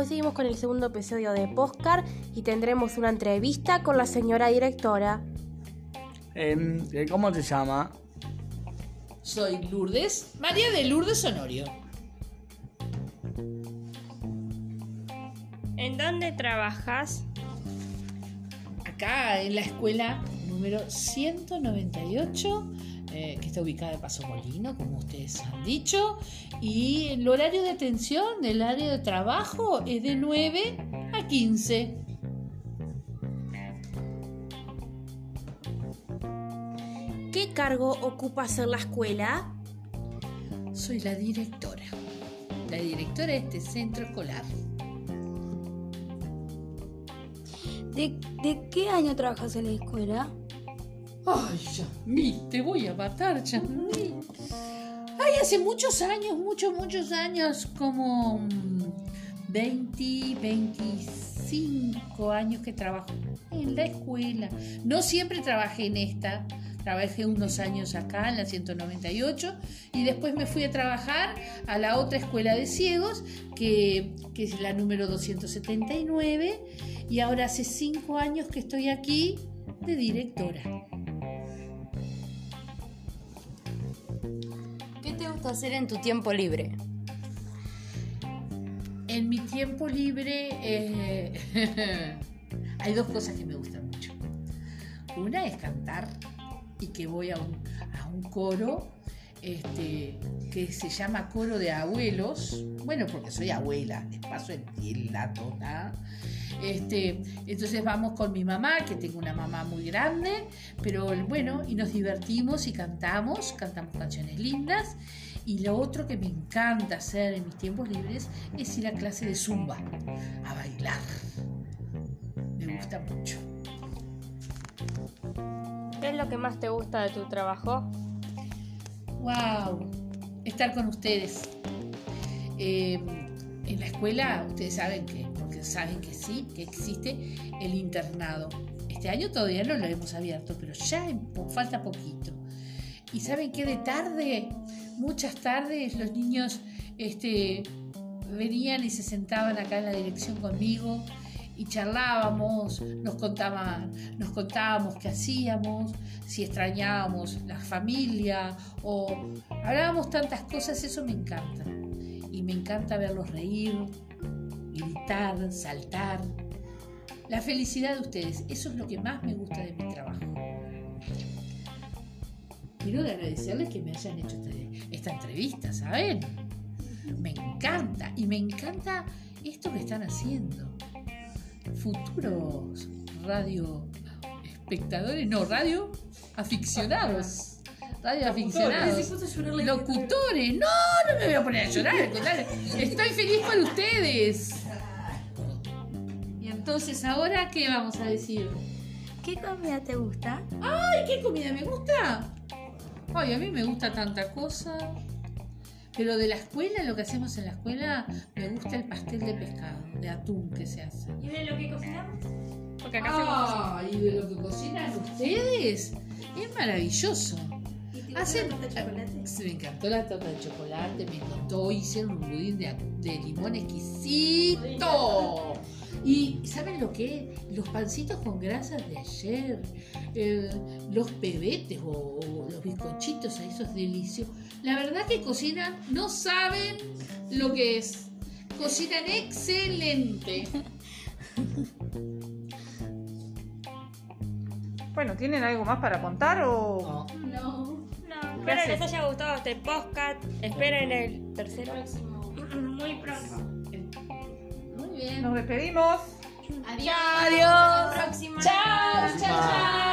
Hoy seguimos con el segundo episodio de Postcard y tendremos una entrevista con la señora directora. Em, eh, ¿Cómo te llama? Soy Lourdes, María de Lourdes Honorio. ¿En dónde trabajas? Acá en la escuela número 198, eh, que está ubicada en Paso Molino, como ustedes han dicho. Y el horario de atención, el área de trabajo es de 9 a 15. ¿Qué cargo ocupas en la escuela? Soy la directora. La directora de este centro escolar. ¿De, de qué año trabajas en la escuela? Ay, Yasmí, te voy a matar, Yasmí. Ay, hace muchos años, muchos, muchos años, como mm, 20, 25 años que trabajo en la escuela. No siempre trabajé en esta, trabajé unos años acá en la 198 y después me fui a trabajar a la otra escuela de ciegos, que, que es la número 279, y ahora hace cinco años que estoy aquí de directora. Hacer en tu tiempo libre? En mi tiempo libre eh, hay dos cosas que me gustan mucho. Una es cantar y que voy a un, a un coro este, que se llama Coro de Abuelos. Bueno, porque soy abuela, les paso el la toda. Este, entonces vamos con mi mamá, que tengo una mamá muy grande, pero bueno, y nos divertimos y cantamos, cantamos canciones lindas. Y lo otro que me encanta hacer en mis tiempos libres es ir a clase de zumba, a bailar. Me gusta mucho. ¿Qué es lo que más te gusta de tu trabajo? ¡Wow! Estar con ustedes. Eh, en la escuela, ustedes saben que, porque saben que sí, que existe el internado. Este año todavía no lo hemos abierto, pero ya falta poquito. Y saben que de tarde, muchas tardes, los niños este, venían y se sentaban acá en la dirección conmigo y charlábamos, nos contaban, nos contábamos qué hacíamos, si extrañábamos la familia o hablábamos tantas cosas, eso me encanta. Y me encanta verlos reír, gritar, saltar. La felicidad de ustedes, eso es lo que más me gusta de mi trabajo. Quiero agradecerles que me hayan hecho este- esta entrevista, ¿saben? Me encanta y me encanta esto que están haciendo. Futuros radio espectadores, no, radio aficionados. Radio aficionados. Locutores. No, no me voy a poner a llorar. Estoy feliz por ustedes. Y entonces, ¿ahora qué vamos a decir? ¿Qué comida te gusta? Ay, ¿qué comida me gusta? Ay, a mí me gusta tanta cosa. Pero de la escuela, lo que hacemos en la escuela, me gusta el pastel de pescado, de atún que se hace. ¿Y de lo que cocinamos? Porque acá hacemos Ay, de lo que cocinan ustedes, es maravilloso. Hacen, Sí, me encantó la torta de chocolate, me encantó, hicieron un budín de, de limón exquisito. Y ¿saben lo que es? Los pancitos con grasas de ayer, eh, los pebetes o, o los bizcochitos, esos deliciosos. La verdad que cocinan, no saben lo que es. Cocinan excelente. Bueno, ¿tienen algo más para contar o...? No. No. Espero les haya gustado este podcast. Esperen el tercero. Muy pronto. Muy bien. Nos despedimos. Adiós. Chao, chao, chao.